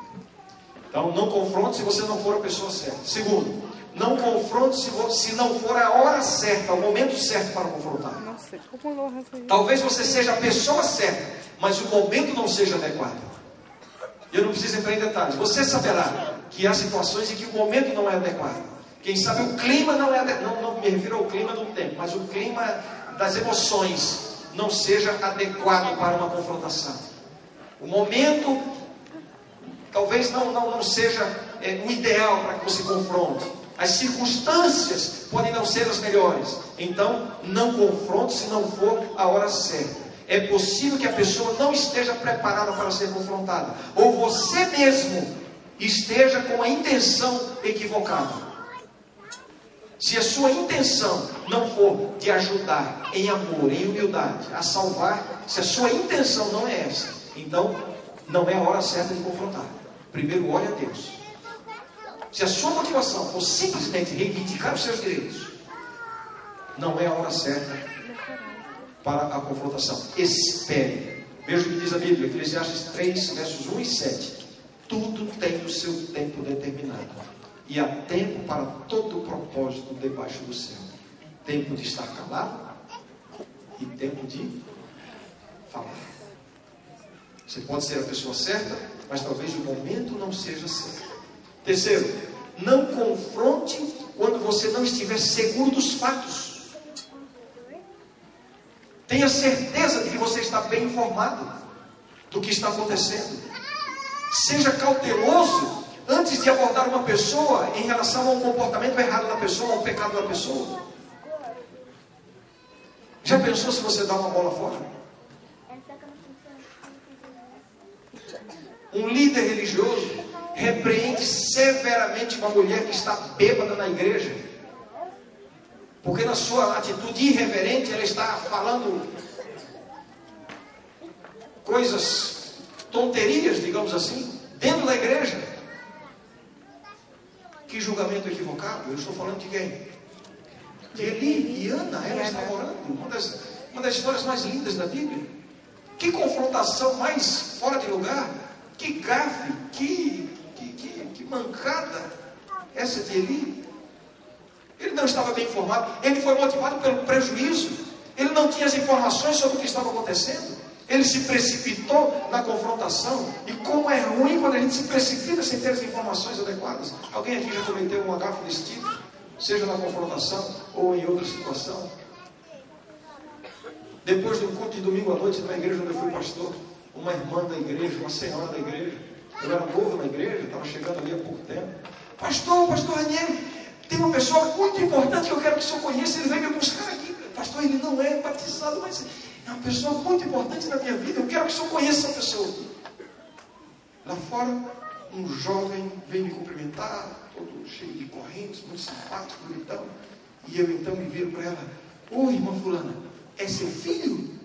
Então, não confronte se você não for a pessoa certa. Segundo, não confronte se, se não for a hora certa, o momento certo para confrontar. Talvez você seja a pessoa certa, mas o momento não seja adequado. Eu não preciso entrar em detalhes. Você saberá que há situações em que o momento não é adequado. Quem sabe o clima não é, não, não me refiro ao clima do tempo, mas o clima das emoções não seja adequado para uma confrontação. O momento talvez não, não, não seja é, o ideal para que você confronte. As circunstâncias podem não ser as melhores. Então, não confronte se não for a hora certa. É possível que a pessoa não esteja preparada para ser confrontada. Ou você mesmo esteja com a intenção equivocada. Se a sua intenção não for de ajudar em amor, em humildade, a salvar, se a sua intenção não é essa, então não é a hora certa de confrontar. Primeiro olhe a Deus. Se a sua motivação for simplesmente reivindicar os seus direitos, não é a hora certa para a confrontação. Espere. Veja o que diz a Bíblia, Eclesiastes 3, versos 1 e 7. Tudo tem o seu tempo determinado. E há tempo para todo o propósito debaixo do céu. Tempo de estar calado e tempo de falar. Você pode ser a pessoa certa, mas talvez o momento não seja certo. Terceiro, não confronte quando você não estiver seguro dos fatos. Tenha certeza de que você está bem informado do que está acontecendo. Seja cauteloso antes de abordar uma pessoa em relação a um comportamento errado da pessoa, a um pecado da pessoa. Já pensou se você dá uma bola fora? Um líder religioso repreende severamente uma mulher que está bêbada na igreja. Porque na sua atitude irreverente ela está falando coisas tonterias, digamos assim, dentro da igreja. Que julgamento equivocado. Eu estou falando de quem? De Eli e Ana, ela está orando. Uma das, uma das histórias mais lindas da Bíblia. Que confrontação mais fora de lugar. Que gafe, que, que, que, que mancada essa de Eli. Ele não estava bem informado, ele foi motivado pelo prejuízo, ele não tinha as informações sobre o que estava acontecendo. Ele se precipitou na confrontação. E como é ruim quando a gente se precipita sem ter as informações adequadas. Alguém aqui já cometeu um agafe desse tipo? Seja na confrontação ou em outra situação. Depois do culto de domingo à noite, na igreja onde eu fui pastor, uma irmã da igreja, uma senhora da igreja, eu era novo na igreja, estava chegando ali há pouco tempo. Pastor, pastor Ranieri, tem uma pessoa muito importante que eu quero que o senhor conheça, ele vem me buscar aqui. Pastor, ele não é batizado, mas é uma pessoa muito importante na minha vida. Eu quero que o senhor conheça essa pessoa. Lá fora, um jovem vem me cumprimentar, todo cheio de correntes, muito simpático, bonitão. E eu então me viro para ela: Oi, irmã Fulana, é seu filho?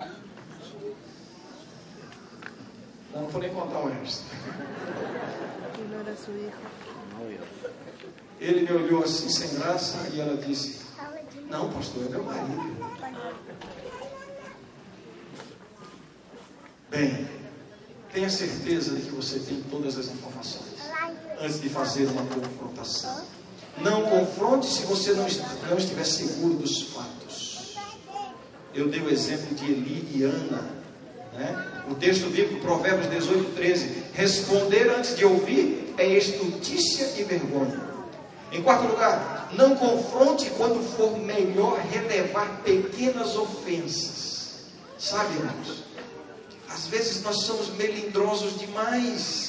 Não, não vou nem contar o resto. Ele me olhou assim, sem graça, e ela disse: Não, pastor, é meu marido. Bem, tenha certeza de que você tem todas as informações antes de fazer uma confrontação. Não confronte se você não, não estiver seguro dos fatos. Eu dei o exemplo de Eli e Ana. Né? O texto bíblico, Provérbios 18, 13. Responder antes de ouvir é estultícia e vergonha. Em quarto lugar, não confronte quando for melhor relevar pequenas ofensas. Sabe, irmãos? Às vezes nós somos melindrosos demais.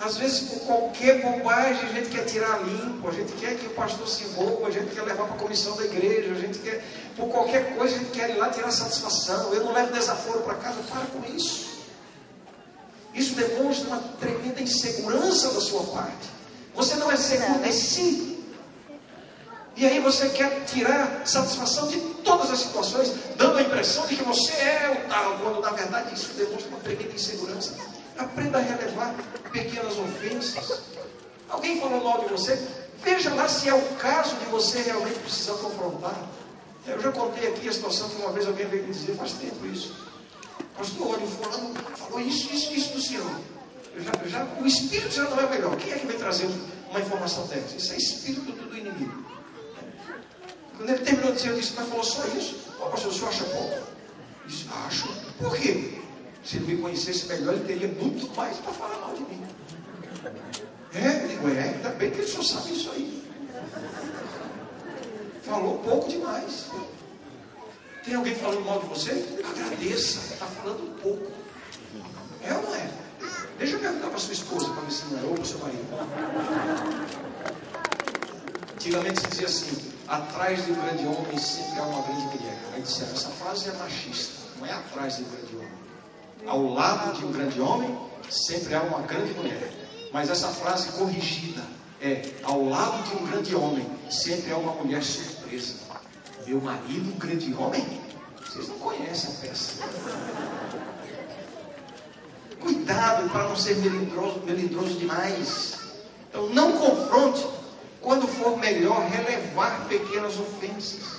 Às vezes, por qualquer bobagem, a gente quer tirar limpo, a gente quer que o pastor se envolva, a gente quer levar para a comissão da igreja, a gente quer, por qualquer coisa, a gente quer ir lá tirar satisfação. Eu não levo desaforo para casa, para com isso. Isso demonstra uma tremenda insegurança da sua parte. Você não é seguro de si. E aí você quer tirar satisfação de todas as situações, dando a impressão de que você é o tal, quando na verdade isso demonstra uma tremenda insegurança. Aprenda a relevar pequenas ofensas. Alguém falou mal de você? Veja lá se é o caso de você realmente precisar confrontar. Eu já contei aqui a situação que uma vez alguém veio me dizer, faz tempo isso. Pastor, olha, o fulano falou isso, isso, isso do senhor. Eu já, eu já, o espírito já não é melhor. Quem é que vem trazer uma informação dessa? Isso é espírito do inimigo. Quando ele terminou de dizer, eu disse, mas falou só isso? Ó, pastor, o senhor acha pouco? Eu disse, acho. Por quê? Se ele me conhecesse melhor, ele teria muito mais para falar mal de mim. É, digo, é, ainda bem que ele só sabe isso aí. Falou pouco demais. Tem alguém falando mal de você? Agradeça, está falando pouco. É ou não é? Deixa eu perguntar para sua esposa, para ver se não é, ou para o seu marido. Antigamente se dizia assim, atrás de um grande homem sempre há uma grande mulher. Aí disseram, essa frase é machista, não é atrás de um grande homem. Ao lado de um grande homem sempre há uma grande mulher. Mas essa frase corrigida é, ao lado de um grande homem sempre há uma mulher surpresa. Meu marido, um grande homem? Vocês não conhecem a peça. Cuidado para não ser melindroso, melindroso demais. Então não confronte quando for melhor relevar pequenas ofensas.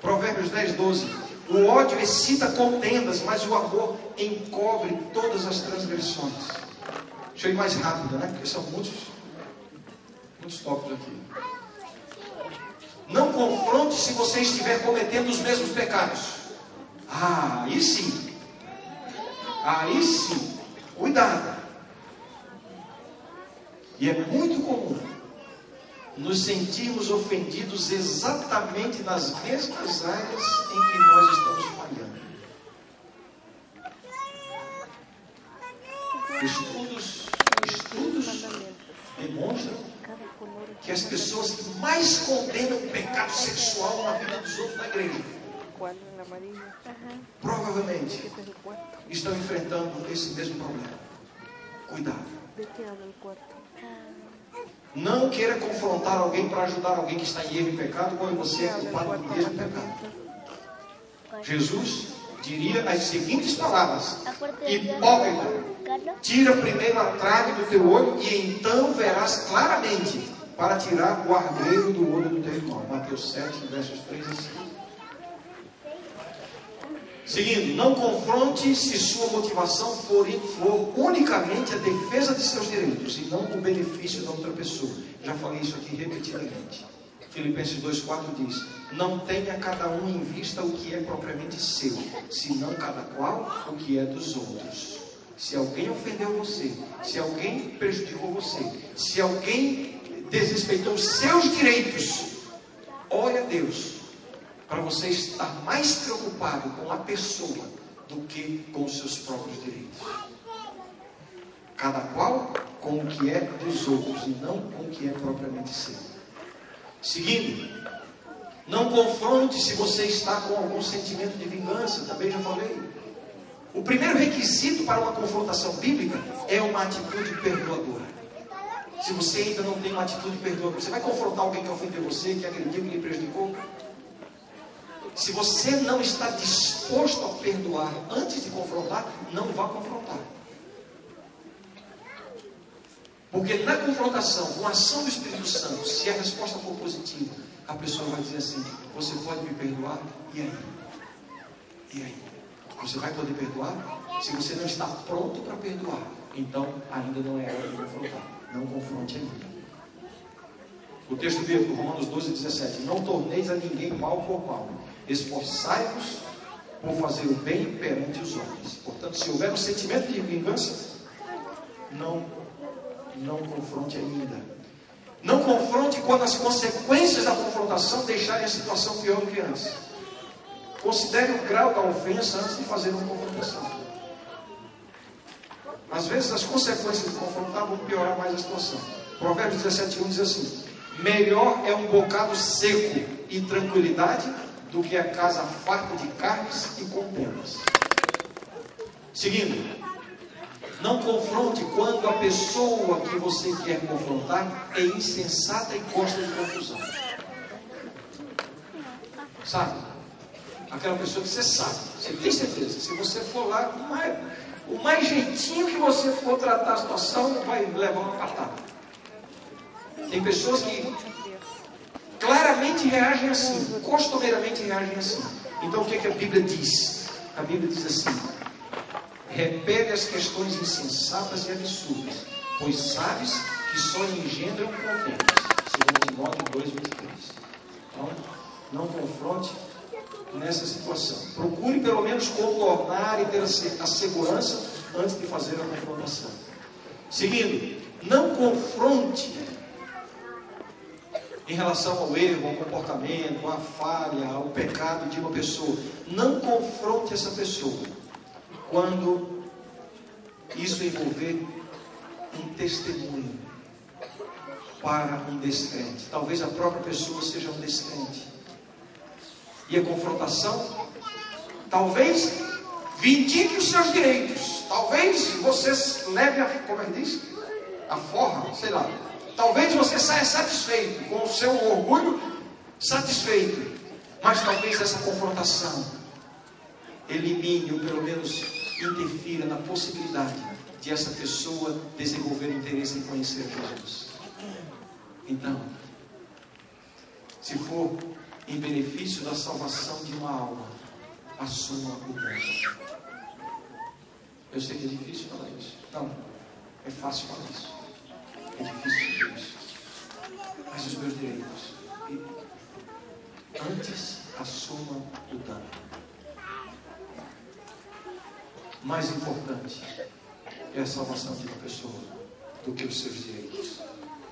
Provérbios 10, 12. O ódio excita contendas, mas o amor encobre todas as transgressões. Deixa eu ir mais rápido, né? Porque são muitos. muitos tópicos aqui. Não confronte se você estiver cometendo os mesmos pecados. Ah, aí sim. Aí sim. Cuidado. E é muito comum nos sentirmos ofendidos exatamente nas mesmas áreas em que nós estamos falhando. Estudos, estudos demonstram que as pessoas que mais condenam o pecado sexual na vida dos outros na igreja provavelmente estão enfrentando esse mesmo problema. Cuidado. Não queira confrontar alguém para ajudar alguém que está em erro e pecado, quando você é culpado do mesmo pecado. Jesus diria as seguintes palavras: Hipócrita, tira primeiro a trave do teu olho e então verás claramente para tirar o argueiro do olho do teu irmão. Mateus 7, versos 3 a 5. Seguindo, não confronte se sua motivação for, for, unicamente a defesa de seus direitos e não o benefício da outra pessoa. Já falei isso aqui repetidamente. Filipenses 2,4 diz: Não tenha cada um em vista o que é propriamente seu, senão cada qual o que é dos outros. Se alguém ofendeu você, se alguém prejudicou você, se alguém desrespeitou seus direitos, ore a Deus para você estar mais preocupado com a pessoa do que com os seus próprios direitos. Cada qual com o que é dos outros e não com o que é propriamente seu. Seguindo, não confronte se você está com algum sentimento de vingança, também já falei. O primeiro requisito para uma confrontação bíblica é uma atitude perdoadora. Se você ainda não tem uma atitude perdoadora, você vai confrontar alguém que ofendeu você, que agrediu, que lhe prejudicou? Se você não está disposto a perdoar antes de confrontar, não vá confrontar. Porque na confrontação, com a ação do Espírito Santo, se a resposta for positiva, a pessoa vai dizer assim: Você pode me perdoar? E aí? E aí? Você vai poder perdoar? Se você não está pronto para perdoar, então ainda não é hora de confrontar. Não confronte ainda. O texto bíblico, Romanos 12, 17: Não torneis a ninguém mal por mal, esforçai-vos por fazer o bem perante os homens. Portanto, se houver um sentimento de vingança, não, não confronte ainda. Não confronte quando as consequências da confrontação deixarem a situação pior do que antes. Considere o grau da ofensa antes de fazer uma confrontação. Às vezes as consequências de confrontar vão piorar mais a situação. Provérbios 17, 1 diz assim: Melhor é um bocado seco e tranquilidade do que a casa farta de carnes e contendas. Seguindo, não confronte quando a pessoa que você quer confrontar é insensata e gosta de confusão. Sabe? Aquela pessoa que você sabe, você tem certeza. Se você for lá, o mais, o mais jeitinho que você for tratar a situação, vai levar uma patada. Tem pessoas que claramente reagem assim, costumeiramente reagem assim. Então o que, é que a Bíblia diz? A Bíblia diz assim: repele as questões insensatas e absurdas, pois sabes que só engendram contendas. Segundo Timóteo 2, 23. Então, não confronte nessa situação. Procure pelo menos contornar e ter a segurança antes de fazer a confrontação. Seguindo, não confronte em relação ao erro, ao comportamento, à falha, ao pecado de uma pessoa. Não confronte essa pessoa quando isso envolver um testemunho para um descrente. Talvez a própria pessoa seja um descrente. E a confrontação, talvez vindique os seus direitos. Talvez você leve a, como é que diz? A forra, sei lá, Talvez você saia satisfeito, com o seu orgulho satisfeito, mas talvez essa confrontação elimine ou pelo menos interfira na possibilidade de essa pessoa desenvolver interesse em conhecer Jesus. Então, se for em benefício da salvação de uma alma, assuma o dano. Eu sei que é difícil falar isso. Não, é fácil falar isso. É difícil isso. mas os meus direitos. Antes assuma o dano. Mais importante é a salvação de uma pessoa do que os seus direitos,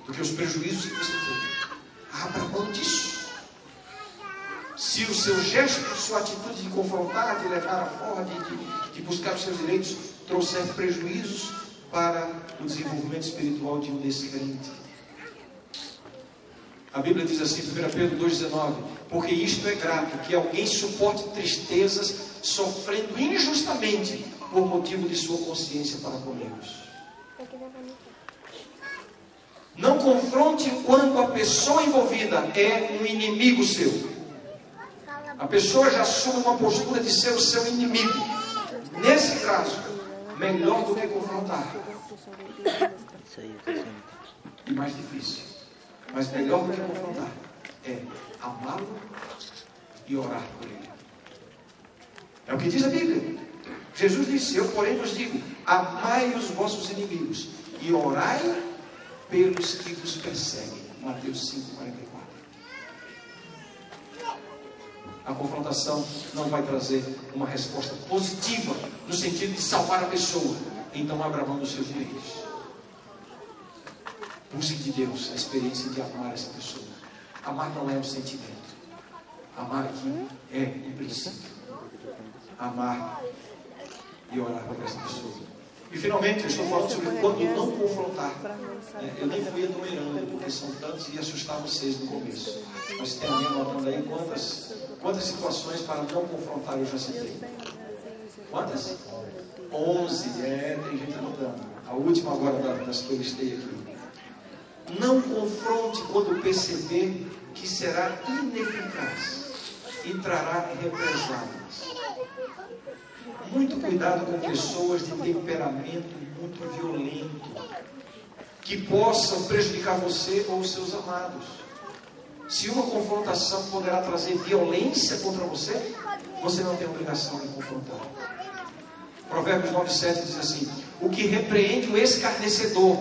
do que os prejuízos que você tem. Abra mão disso. Se o seu gesto, sua atitude de confrontar, de levar a forma, de, de, de buscar os seus direitos, trouxer prejuízos para o desenvolvimento espiritual de um descrente. A Bíblia diz assim, 1 Pedro 2,19: Porque isto é grato, que alguém suporte tristezas, sofrendo injustamente por motivo de sua consciência para comigo. Não confronte quando a pessoa envolvida é um inimigo seu. A pessoa já assume uma postura de ser o seu inimigo. Nesse caso, melhor do que confrontar. E mais difícil. Mas melhor do que confrontar é amá-lo e orar por ele. É o que diz a Bíblia. Jesus disse: Eu, porém, vos digo: amai os vossos inimigos e orai pelos que vos perseguem. Mateus 5, 44. A confrontação não vai trazer uma resposta positiva no sentido de salvar a pessoa. Então abra mão dos seus direitos. Busque de Deus a experiência de amar essa pessoa. Amar não é um sentimento. Amar aqui é um princípio. Amar e orar por essa pessoa. E finalmente, eu estou falando sobre quando não confrontar. É, eu nem fui enumerando, porque são tantos e assustar vocês no começo. Mas tem alguém anotando aí quantas, quantas situações para não confrontar eu já citei? Quantas? Onze. É, tem gente anotando. A última agora das que eu listei aqui. Não confronte quando perceber que será ineficaz e trará represálias. Muito cuidado com pessoas de temperamento muito violento, que possam prejudicar você ou os seus amados. Se uma confrontação poderá trazer violência contra você, você não tem obrigação de confrontar. Provérbios 9,7 diz assim: O que repreende o escarnecedor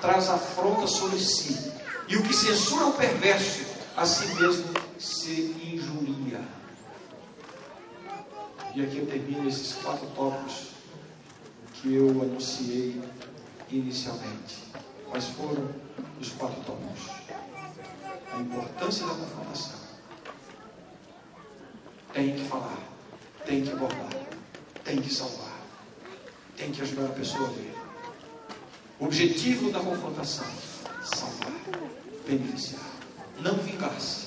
traz afronta sobre si, e o que censura o perverso, a si mesmo se E aqui eu termino esses quatro tópicos que eu anunciei inicialmente. Quais foram os quatro tópicos? A importância da confrontação. Tem que falar, tem que abordar, tem que salvar, tem que ajudar a pessoa a ver. O objetivo da confrontação: salvar, beneficiar, não vingar-se,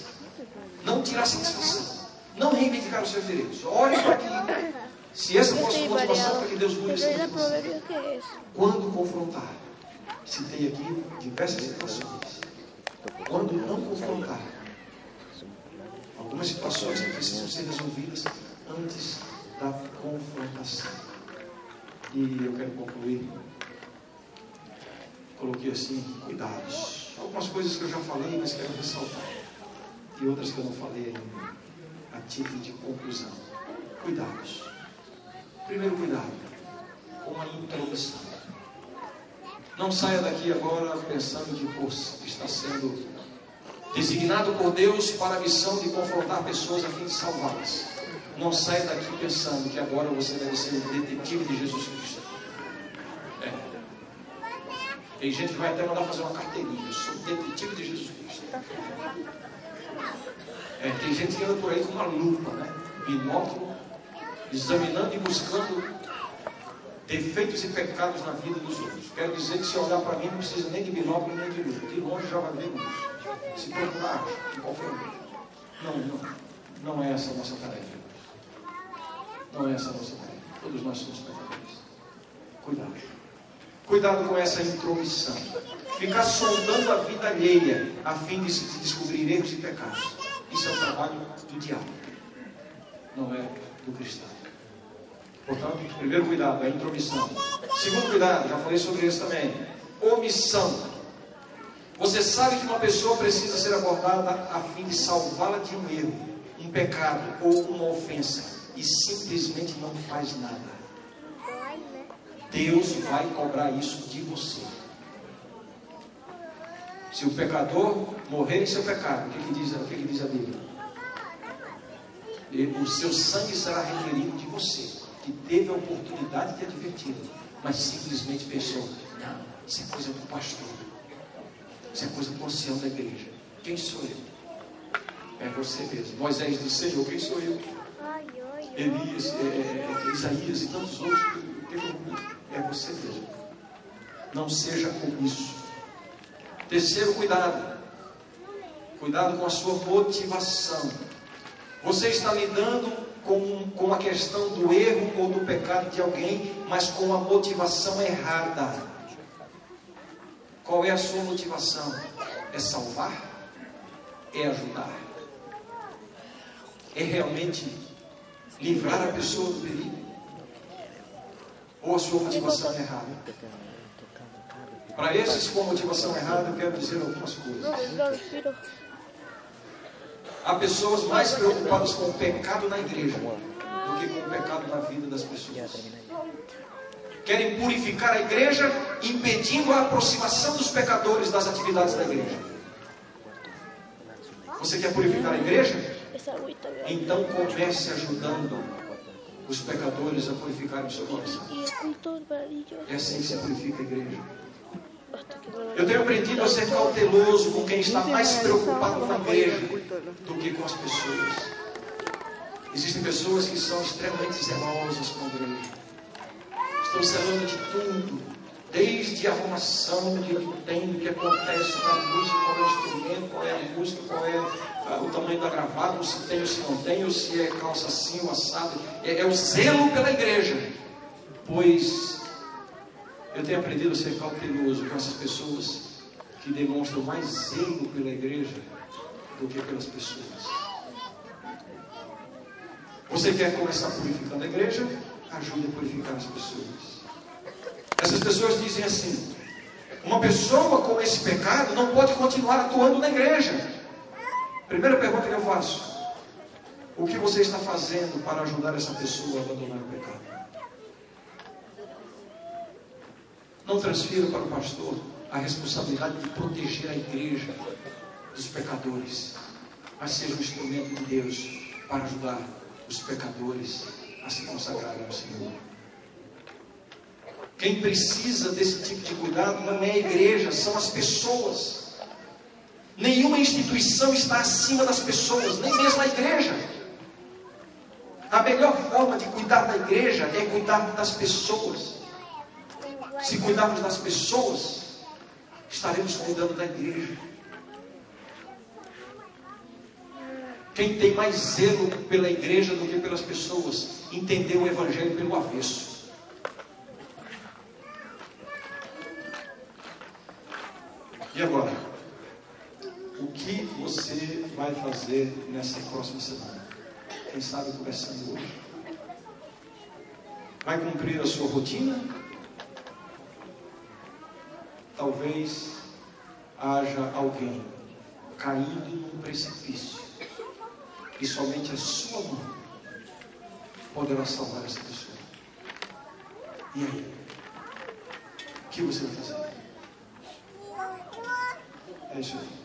não tirar satisfação não reivindicar os seus direitos. Ore para que, se essa for a motivação, para que Deus mude essa motivação. Quando confrontar, citei aqui diversas situações. Quando não confrontar, algumas situações que precisam ser resolvidas antes da confrontação. E eu quero concluir. Coloquei assim, cuidados. Algumas coisas que eu já falei, mas quero ressaltar. E outras que eu não falei ainda título de conclusão. Cuidados. Primeiro cuidado, com a intromissão. Não saia daqui agora pensando que está sendo designado por Deus para a missão de confrontar pessoas a fim de salvá-las. Não saia daqui pensando que agora você deve ser o detetive de Jesus Cristo. É. Tem gente que vai até mandar fazer uma carteirinha. Eu sou detetive de Jesus Cristo. É, tem gente que anda por aí com uma lupa, né? binóculo, examinando e buscando defeitos e pecados na vida dos outros. Quero dizer que se olhar para mim não precisa nem de binóculo nem de lupa. De longe já vai ver luz. Se procurar em qualquer um. Não, não. Não é essa a nossa tarefa. Não é essa a nossa tarefa. Todos nós somos pecadores. Cuidado. Cuidado com essa intromissão. Ficar sondando a vida alheia a fim de descobrir erros e pecados. Isso é o trabalho do diabo, não é do cristão. Portanto, primeiro cuidado, a intromissão. Segundo cuidado, já falei sobre isso também, omissão. Você sabe que uma pessoa precisa ser abordada a fim de salvá-la de um erro, um pecado ou uma ofensa e simplesmente não faz nada. Deus vai cobrar isso de você. Se o pecador morrer em seu pecado, o que, que, diz, o que, que diz a Bíblia? E o seu sangue será requerido de você, que teve a oportunidade de advertir, mas simplesmente pensou: não, isso é coisa do pastor, isso é coisa do ancião da igreja. Quem sou eu? É você mesmo. Moisés disse: Senhor, quem sou eu? Elias, é, é, é, Isaías e tantos outros. É você mesmo. Não seja omisso. Terceiro cuidado. Cuidado com a sua motivação. Você está lidando com, com a questão do erro ou do pecado de alguém, mas com a motivação errada. Qual é a sua motivação? É salvar? É ajudar? É realmente livrar a pessoa do perigo? Ou a sua motivação é errada? Para esses com motivação errada, eu quero dizer algumas coisas. Há pessoas mais preocupadas com o pecado na igreja do que com o pecado na vida das pessoas. Querem purificar a igreja, impedindo a aproximação dos pecadores das atividades da igreja. Você quer purificar a igreja? Então comece ajudando os pecadores a purificarem o seu coração. É assim que se purifica a igreja. Eu tenho aprendido a ser cauteloso com quem está mais preocupado com a igreja do que com as pessoas. Existem pessoas que são extremamente zelosas com a igreja. Estão zelando de tudo, desde a arrumação de que tem, o que acontece na música, qual é o instrumento, qual é a música, qual é ah, o tamanho da gravata, se tem ou se não tem, ou se é calça assim ou assado. É, é o zelo pela igreja. Pois eu tenho aprendido a ser cauteloso com essas pessoas que demonstram mais zelo pela igreja do que pelas pessoas. Você quer começar purificando a igreja? Ajude a purificar as pessoas. Essas pessoas dizem assim: uma pessoa com esse pecado não pode continuar atuando na igreja. Primeira pergunta que eu faço: o que você está fazendo para ajudar essa pessoa a abandonar o pecado? Não transfira para o pastor a responsabilidade de proteger a igreja dos pecadores, mas seja um instrumento de Deus para ajudar os pecadores a se consagrarem ao Senhor. Quem precisa desse tipo de cuidado não é a igreja, são as pessoas. Nenhuma instituição está acima das pessoas, nem mesmo a igreja. A melhor forma de cuidar da igreja é cuidar das pessoas. Se cuidarmos das pessoas, estaremos cuidando da igreja. Quem tem mais zelo pela igreja do que pelas pessoas, entendeu o evangelho pelo avesso. E agora? O que você vai fazer nessa próxima semana? Quem sabe começando hoje? Vai cumprir a sua rotina? Talvez haja alguém caindo num precipício e somente a sua mão poderá salvar essa pessoa. E aí? O que você vai fazer? É isso aí.